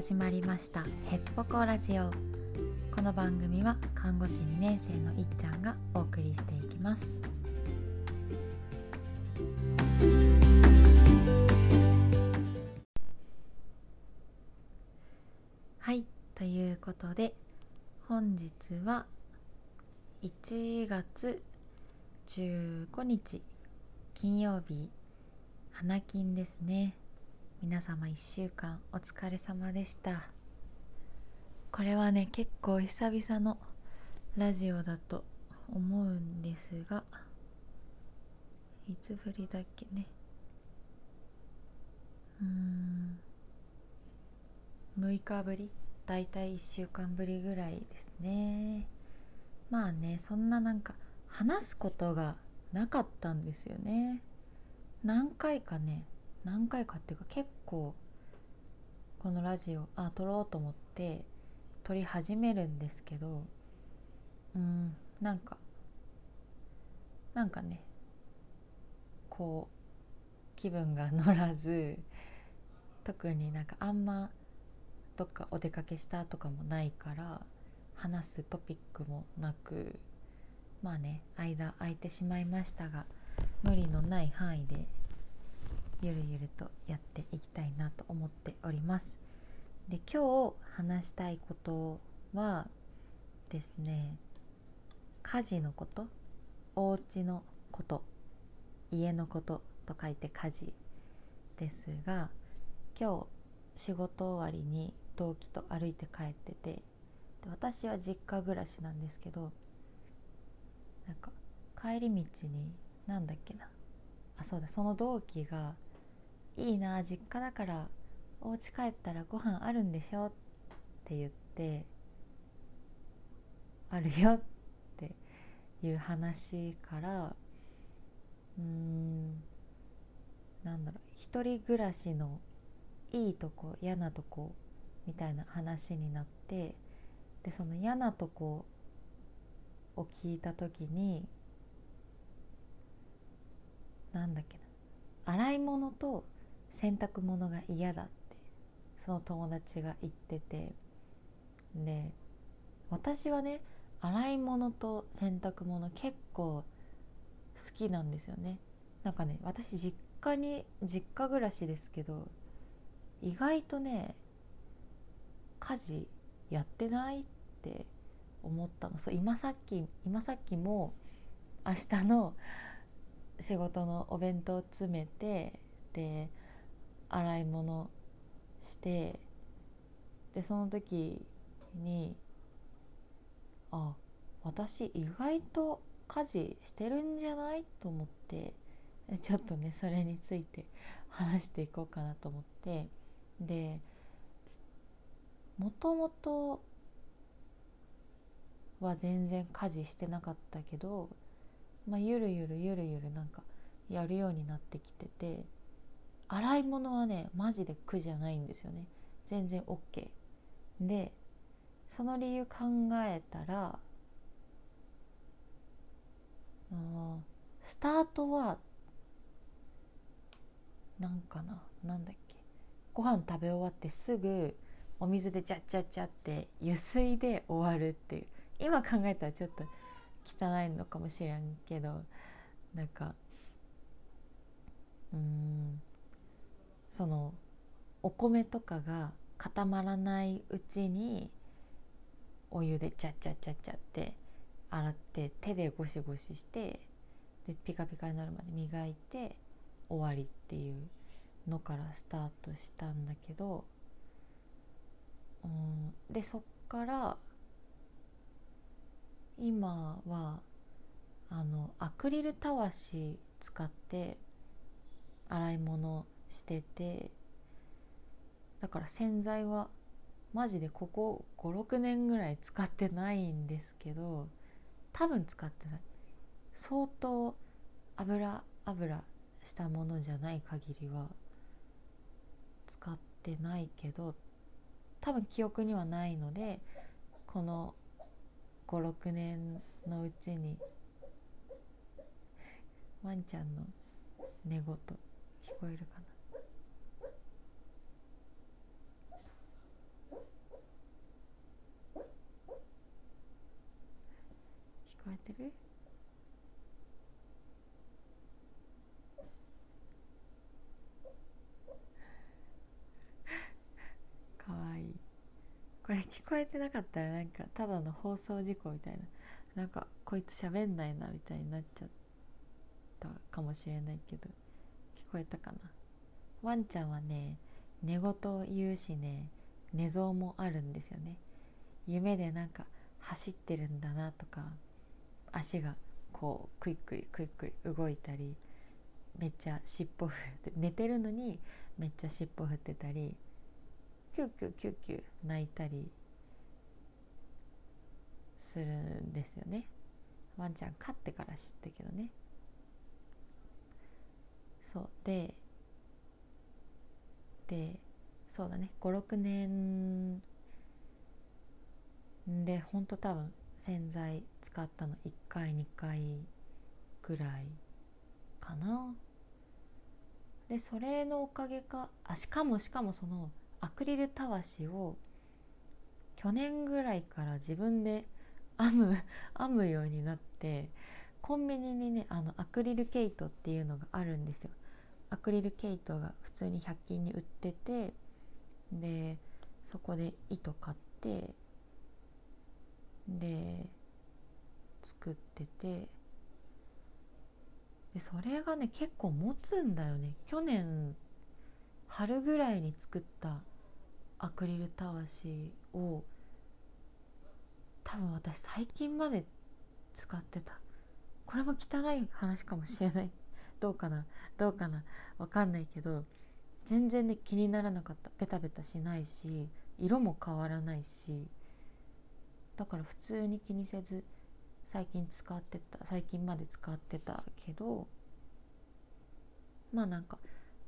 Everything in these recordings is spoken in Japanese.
始まりましたヘッポコラジオ。この番組は看護師2年生のいっちゃんがお送りしていきます。はいということで本日は1月15日金曜日花金ですね。皆様1週間お疲れ様でした。これはね結構久々のラジオだと思うんですがいつぶりだっけね。うん。6日ぶり。だいたい1週間ぶりぐらいですね。まあねそんななんか話すことがなかったんですよね。何回かね何回かっていうか結構このラジオあ撮ろうと思って撮り始めるんですけどうんなんかなんかねこう気分が乗らず特になんかあんまどっかお出かけしたとかもないから話すトピックもなくまあね間空いてしまいましたが無理のない範囲でゆるゆるとやっていきたいなと思っております。で今日話したいことはですね家事のことお家のこと家のことと書いて家事ですが今日仕事終わりに同期と歩いて帰っててで私は実家暮らしなんですけどなんか帰り道になんだっけなあそうだその同期がいいな実家だからお家帰ったらご飯あるんでしょって言ってあるよっていう話からうんなんだろう一人暮らしのいいとこ嫌なとこみたいな話になってでその嫌なとこを聞いた時になんだっけな洗い物と洗濯物が嫌だってその友達が言っててで私はね洗い物と洗濯物結構好きなんですよね。なんかね私実家に実家暮らしですけど意外とね家事やってないって思ったの。そう今さっき今さっきも明日の仕事のお弁当詰めてで洗い物してでその時にあ私意外と家事してるんじゃない？と思って ちょっとねそれについて 話していこうかなと思ってでもともとは全然家事してなかったけど、まあ、ゆるゆるゆるゆるなんかやるようになってきてて洗い物はねマジで苦じゃないんですよね。全然 OK でその理由考えたらスタートはなんかななんだっけ。ご飯食べ終わってすぐお水でチャッチャッチャって湯水で終わるっていう。今考えたらちょっと汚いのかもしれんけどなんかうん。そのお米とかが固まらないうちにお湯でチャッチャッチャッチャって洗って手でゴシゴシしてでピカピカになるまで磨いて終わりっていうのからスタートしたんだけどうんでそっから今はあのアクリルたわし使って洗い物しててだから洗剤はマジでここ56年ぐらい使ってないんですけど多分使ってない。相当油油したものじゃない限りは使ってないけど多分記憶にはないのでこの56年のうちにワンちゃんの寝言聞こえるかな。こえてる？かわいい。これ聞こえてなかったらなんかただの放送事故みたいな。なんかこいつ喋んないなみたいになっちゃったかもしれないけど。聞こえたかな？ワンちゃんはね寝言を言うしね寝相もあるんですよね。夢でなんか走ってるんだなとか足がこうクイクイクイクイ動いたりめっちゃ尻尾振って寝てるのにめっちゃ尻尾振ってたりキュキュキュキュ泣いたりするんですよね。ワンちゃん飼ってから知ったけどね。そう。ででそうだね。56年でほんと多分洗剤使ったの1回2回ぐらいかな。でそれのおかげかあしかもしかもそのアクリルたわしを去年ぐらいから自分で 編む編むようになってコンビニにねあのアクリル毛糸っていうのがあるんですよ。アクリル毛糸が普通に100均に売っててでそこで糸買ってで作ってて。でそれがね結構持つんだよね。去年春ぐらいに作ったアクリルたわしを多分私最近まで使ってた。これも汚い話かもしれない。どうかな？どうかな？わかんないけど全然ね気にならなかった。ベタベタしないし色も変わらないし。だから普通に気にせず最近使ってた最近まで使ってたけどまあなんか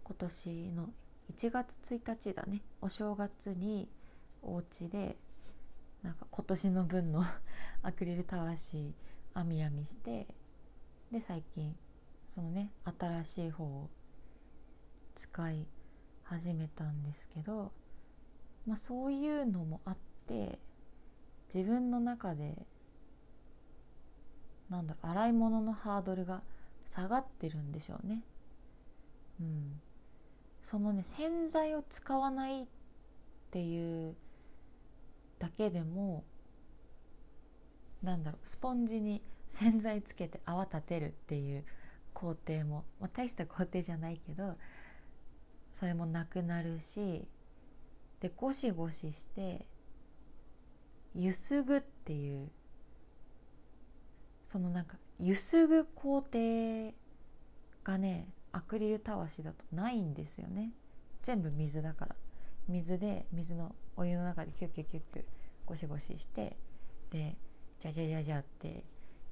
今年の1月1日だね。お正月にお家でなんか今年の分の アクリルたわし編み編みしてで最近そのね新しい方を使い始めたんですけど、まあ、そういうのもあって自分の中でなんだろう洗い物のハードルが下がってるんでしょうね。うん、そのね洗剤を使わないっていうだけでもなんだろうスポンジに洗剤つけて泡立てるっていう工程も、まあ、大した工程じゃないけどそれもなくなるしでゴシゴシしてゆすぐっていうそのなんかゆすぐ工程がねアクリルたわしだとないんですよね。全部水だから。水で水のお湯の中でキュッキュッキュッキュッゴシゴシしてでじゃじゃじゃじゃって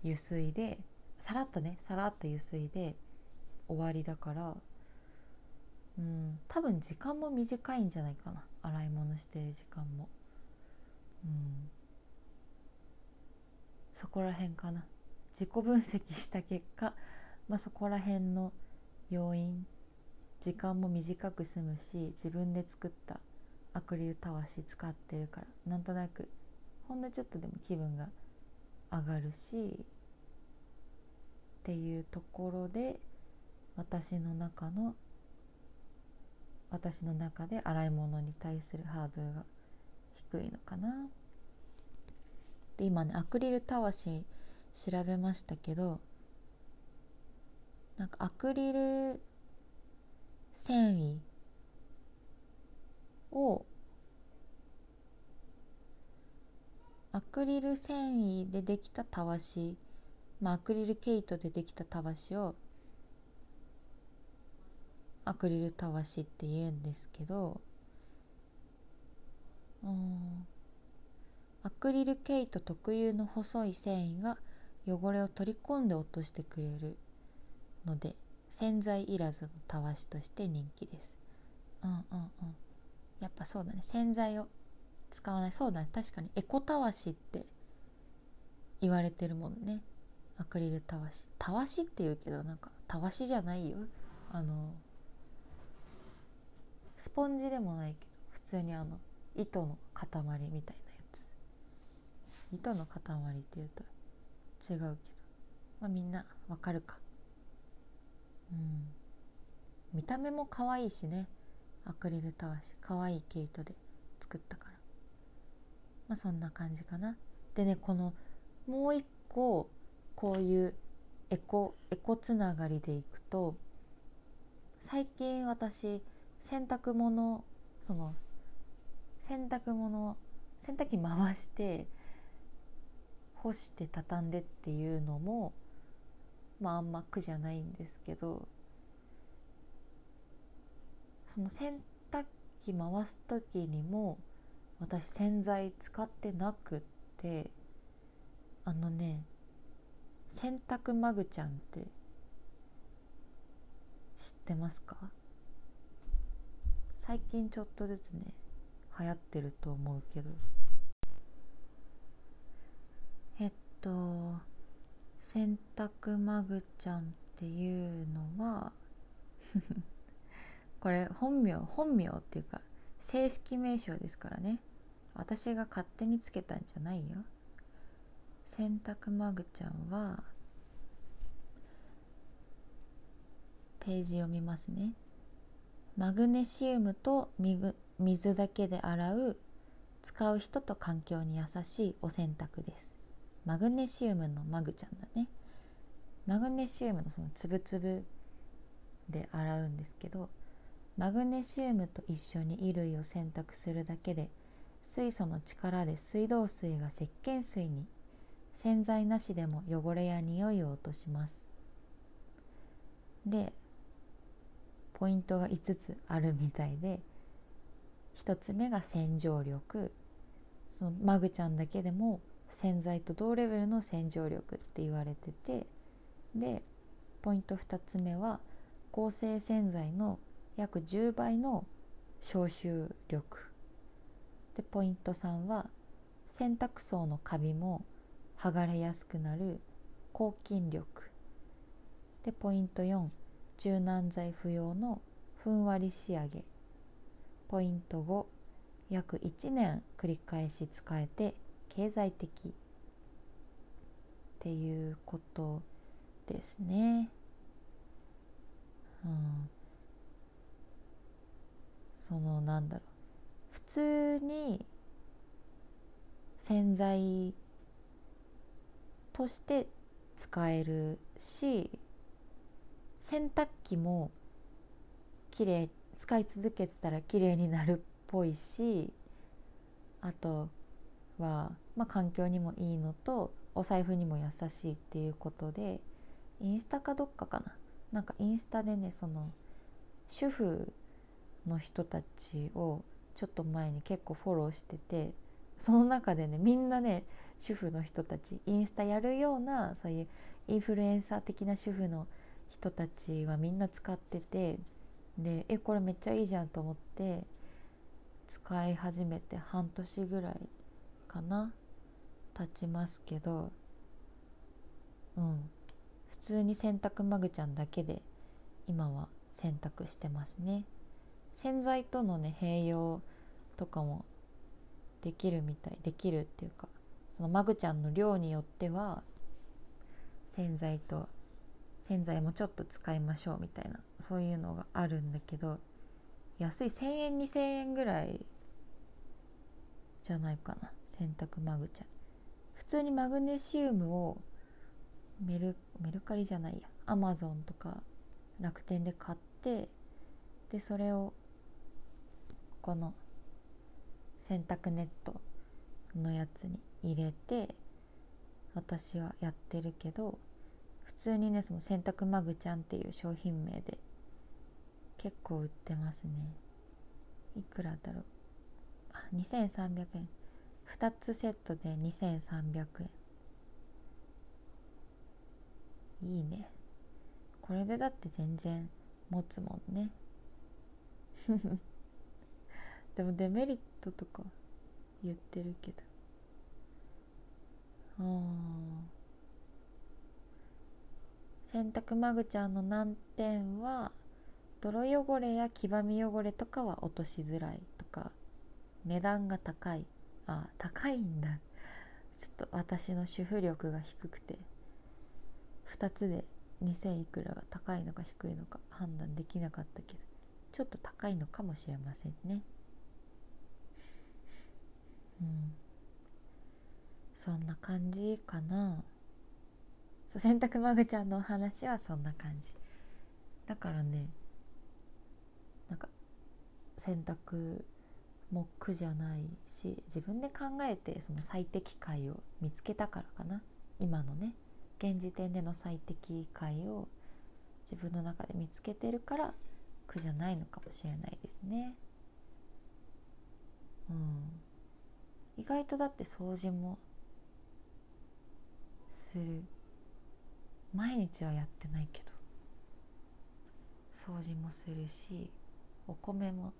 ゆすいでさらっとねさらっとゆすいで終わりだからうん多分時間も短いんじゃないかな。洗い物してる時間も。うん。そこら辺かな。自己分析した結果、まあ、そこら辺の要因時間も短く済むし自分で作ったアクリルたわし使ってるからなんとなくほんのちょっとでも気分が上がるしっていうところで私の中の私の中で洗い物に対するハードルが低いのかな。で今ねアクリルたわし調べましたけどなんかアクリル繊維をアクリル繊維でできたたわし、まあ、アクリル毛糸でできたたわしをアクリルたわしって言うんですけどうん。アクリル毛糸特有の細い繊維が汚れを取り込んで落としてくれるので洗剤いらずのたわしとして人気です。うんうんうん。やっぱそうだね。洗剤を使わない。そうだね。確かにエコたわしって言われてるもんね。アクリルたわし。たわしって言うけどなんかたわしじゃないよ。あのスポンジでもないけど普通にあの糸の塊みたいなやつ。糸の塊っていうと違うけど、まあ、みんなわかるか。うん。見た目も可愛いしね。アクリルたわし。可愛い毛糸で作ったから。まあそんな感じかな。でねこのもう一個こういうエコエコつながりでいくと最近私洗濯物その洗濯物洗濯機回して干して畳んでっていうのもまああんま苦じゃないんですけどその洗濯機回す時にも私洗剤使ってなくってあのね洗濯マグちゃんって知ってますか？最近ちょっとずつね流行ってると思うけど。えっと洗濯マグちゃんっていうのは これ本名本名っていうか正式名称ですからね。私が勝手につけたんじゃないよ。洗濯マグちゃんはページ読みますね。マグネシウムと水だけで洗う使う人と環境に優しいお洗濯です。マグネシウムのマグちゃんだね。マグネシウムのそのつぶつぶで洗うんですけどマグネシウムと一緒に衣類を洗濯するだけで水素の力で水道水が石鹸水に洗剤なしでも汚れや匂いを落とします。でポイントが5つあるみたいで1つ目が洗浄力。そのマグちゃんだけでも洗剤と同レベルの洗浄力って言われててでポイント2つ目は合成洗剤の約10倍の消臭力。でポイント3は洗濯槽のカビも剥がれやすくなる抗菌力。でポイント4柔軟剤不要のふんわり仕上げ。ポイント5約1年繰り返し使えて経済的っていうことですね。うんそのなんだろう普通に洗剤として使えるし洗濯機も綺麗使い続けてたら綺麗になるっぽいしあとは、まあ、環境にもいいのとお財布にも優しいっていうことでインスタかどっかかな。なんかインスタでねその主婦の人たちをちょっと前に結構フォローしててその中でねみんなね主婦の人たちインスタやるようなそういうインフルエンサー的な主婦の人たちはみんな使っててでえこれめっちゃいいじゃんと思って使い始めて半年ぐらいかな経ちますけどうん普通に洗濯マグちゃんだけで今は洗濯してますね。洗剤とのね併用とかもできるみたいできるっていうかそのマグちゃんの量によっては洗剤と洗剤もちょっと使いましょうみたいなそういうのがあるんだけど安い1,000円2,000円ぐらいじゃないかな。洗濯マグちゃん普通にマグネシウムをメルメルカリじゃないや。アマゾンとか楽天で買ってでそれをこの洗濯ネットのやつに入れて私はやってるけど普通にねその洗濯マグちゃんっていう商品名で結構売ってますね。いくらだろう。あ2300円。2つセットで2300円。いいね。これでだって全然持つもんね。でもデメリットとか言ってるけど。あ洗濯マグちゃんの難点は泥汚れや黄ばみ汚れとかは落としづらいとか。値段が高い。あ高いんだ。ちょっと私の主婦力が低くて。2つで2,000いくらが高いのか低いのか判断できなかったけど。ちょっと高いのかもしれませんね。うん。そんな感じかな。そう洗濯マグちゃんのお話はそんな感じ。だからねなんか洗濯も苦じゃないし自分で考えてその最適解を見つけたからかな。今のね現時点での最適解を自分の中で見つけてるから苦じゃないのかもしれないですね。うん、意外とだって掃除もする。毎日はやってないけど掃除もするしお米も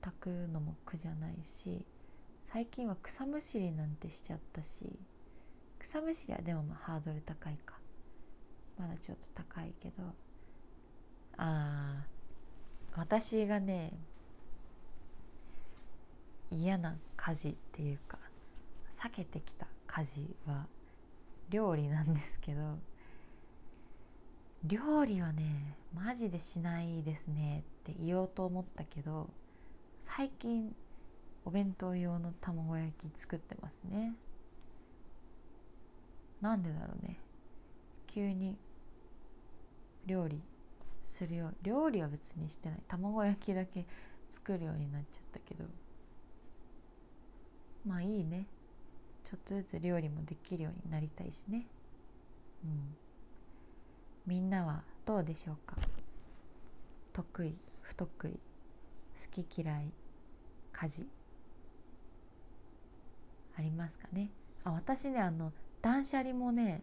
炊くのも苦じゃないし最近は草むしりなんてしちゃったし草むしりはでもまあハードル高いか。まだちょっと高いけど。あー私がね嫌な家事っていうか避けてきた家事は料理なんですけど料理はねマジでしないですね。って言おうと思ったけど最近お弁当用の卵焼き作ってますね。なんでだろうね。急に料理するよ料理は別にしてない。卵焼きだけ作るようになっちゃったけどまあいいね。ちょっとずつ料理もできるようになりたいしね。うん。みんなはどうでしょうか？得意。不得意好き嫌い家事。ありますかね？あ私ねあの断捨離もね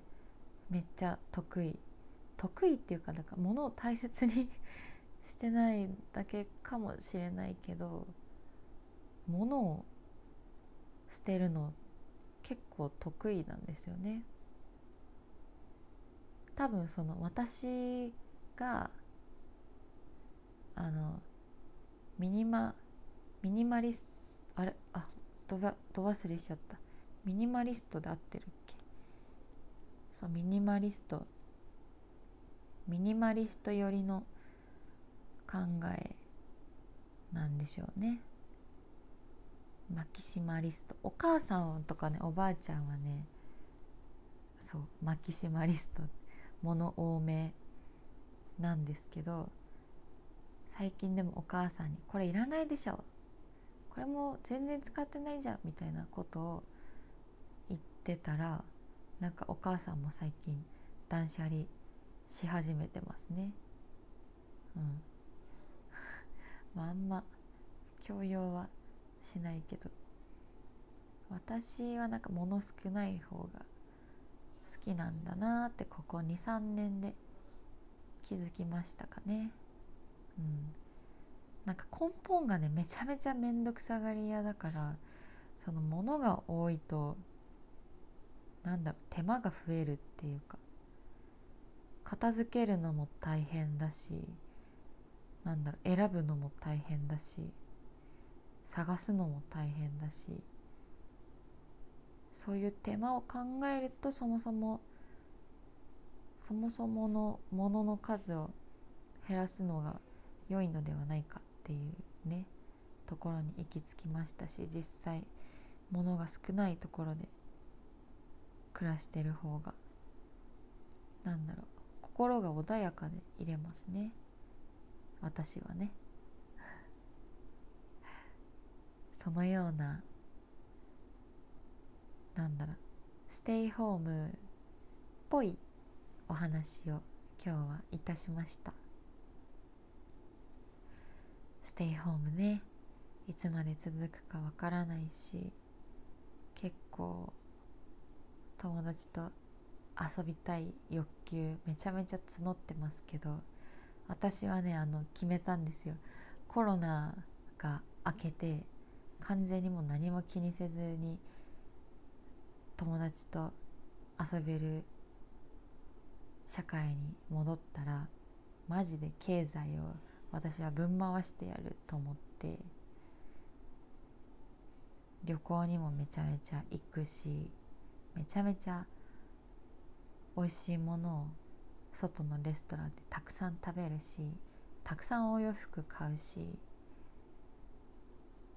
めっちゃ得意。得意っていうかなんか物を大切に してないだけかもしれないけど物を捨てるの結構得意なんですよね。多分その私があのミニマミニマリスあれあどばど忘れしちゃった。ミニマリストで合ってるっけ？そうミニマリスト。ミニマリスト寄りの考えなんでしょうね。マキシマリスト。お母さんとかねおばあちゃんはねそうマキシマリスト。物多めなんですけど最近でもお母さんに「これいらないでしょ」「これも全然使ってないじゃん」みたいなことを言ってたらなんかお母さんも最近断捨離し始めてますね。うん。まああんま強要はしないけど。私はなんか物少ない方が好きなんだなってここ23年で気づきましたかね。うん。なんか根本がねめちゃめちゃ面倒くさがり屋だからそのものが多いとなんだろう手間が増えるっていうか片付けるのも大変だしなんだろう選ぶのも大変だし探すのも大変だしそういう手間を考えるとそもそもそもそものものの数を減らすのが良いのではないかっていうねところに行き着きましたし実際物が少ないところで暮らしてる方がなんだろう心が穏やかでいれますね。私はね。そのようななんだろうステイホームっぽいお話を今日はいたしました。ステイホームね。いつまで続くかわからないし結構友達と遊びたい欲求めちゃめちゃ募ってますけど私はねあの決めたんですよ。コロナが明けて完全にもう何も気にせずに友達と遊べる社会に戻ったらマジで経済を私はぶん回してやると思って旅行にもめちゃめちゃ行くしめちゃめちゃ美味しいものを外のレストランでたくさん食べるしたくさんお洋服買うし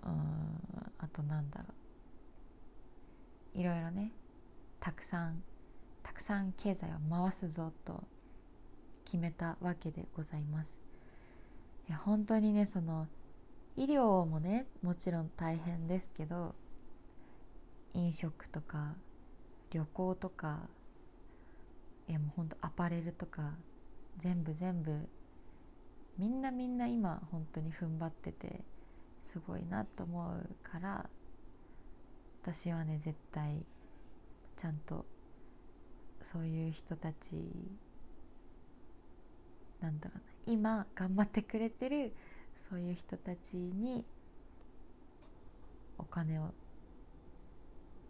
うんあとなんだろう。いろいろねたくさんたくさん経済を回すぞと決めたわけでございます。いや本当にねその医療もねもちろん大変ですけど飲食とか旅行とかいやもうほんとアパレルとか全部全部みんなみんな今本当に踏ん張っててすごいなと思うから私はね絶対ちゃんとそういう人たちなんだろうな今頑張ってくれてるそういう人たちにお金を。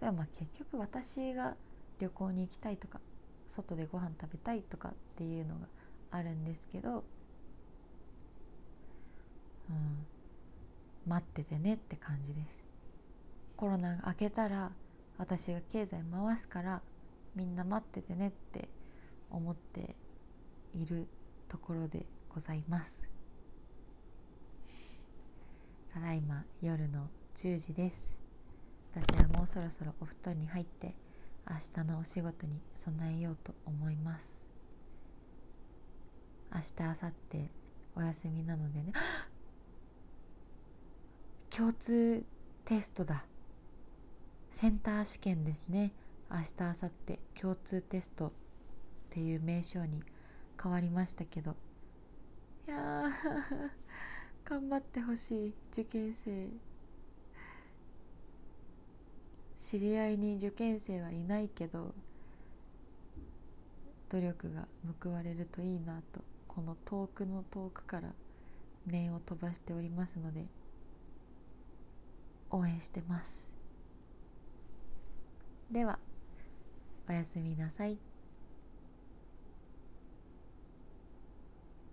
でもまあ結局私が旅行に行きたいとか外でご飯食べたいとかっていうのがあるんですけど、うん、待っててねって感じです。コロナが明けたら私が経済回すからみんな待っててねって思っているところでございます。ただいま夜の10時です。私はもうそろそろお布団に入って明日のお仕事に備えようと思います。明日明後日お休みなのでね。共通テストだ。センター試験ですね。明日明後日共通テストっていう名称に変わりましたけどいや 頑張ってほしい受験生。知り合いに受験生はいないけど努力が報われるといいなと。この遠くの遠くから念を飛ばしておりますので応援してます。ではおやすみなさい。